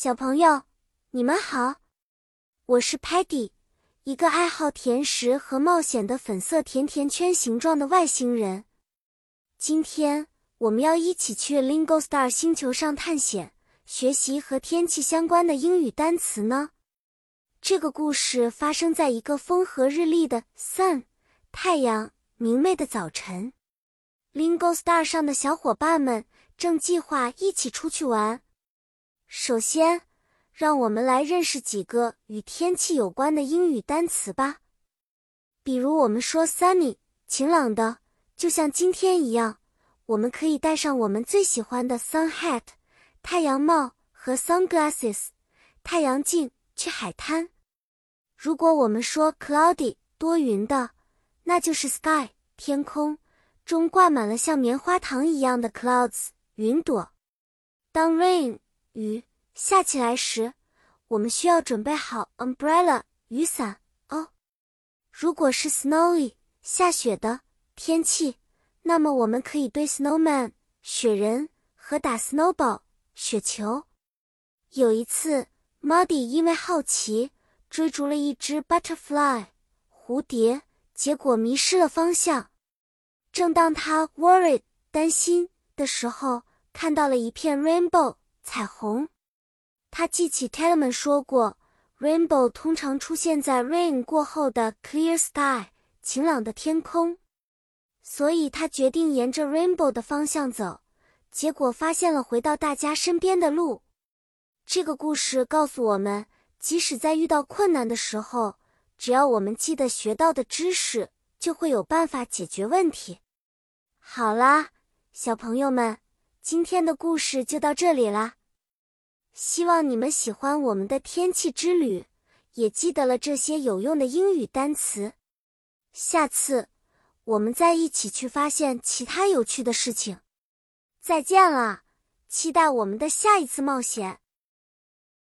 小朋友，你们好，我是 Patty，一个爱好甜食和冒险的粉色甜甜圈形状的外星人。今天我们要一起去 Lingo Star 星球上探险，学习和天气相关的英语单词呢。这个故事发生在一个风和日丽的 Sun 太阳明媚的早晨。Lingo Star 上的小伙伴们正计划一起出去玩。首先，让我们来认识几个与天气有关的英语单词吧。比如，我们说 sunny，晴朗的，就像今天一样。我们可以戴上我们最喜欢的 sun hat，太阳帽和 sunglasses，太阳镜，去海滩。如果我们说 cloudy，多云的，那就是 sky，天空中挂满了像棉花糖一样的 clouds，云朵。当 rain。雨下起来时，我们需要准备好 umbrella 雨伞哦。如果是 snowy 下雪的天气，那么我们可以堆 snowman 雪人和打 snowball 雪球。有一次，Muddy 因为好奇追逐了一只 butterfly 蝴蝶，结果迷失了方向。正当他 worried 担心的时候，看到了一片 rainbow。彩虹，他记起 t e l e m a n 说过，rainbow 通常出现在 rain 过后的 clear sky 晴朗的天空，所以他决定沿着 rainbow 的方向走，结果发现了回到大家身边的路。这个故事告诉我们，即使在遇到困难的时候，只要我们记得学到的知识，就会有办法解决问题。好啦，小朋友们，今天的故事就到这里啦。希望你们喜欢我们的天气之旅，也记得了这些有用的英语单词。下次我们再一起去发现其他有趣的事情。再见了，期待我们的下一次冒险。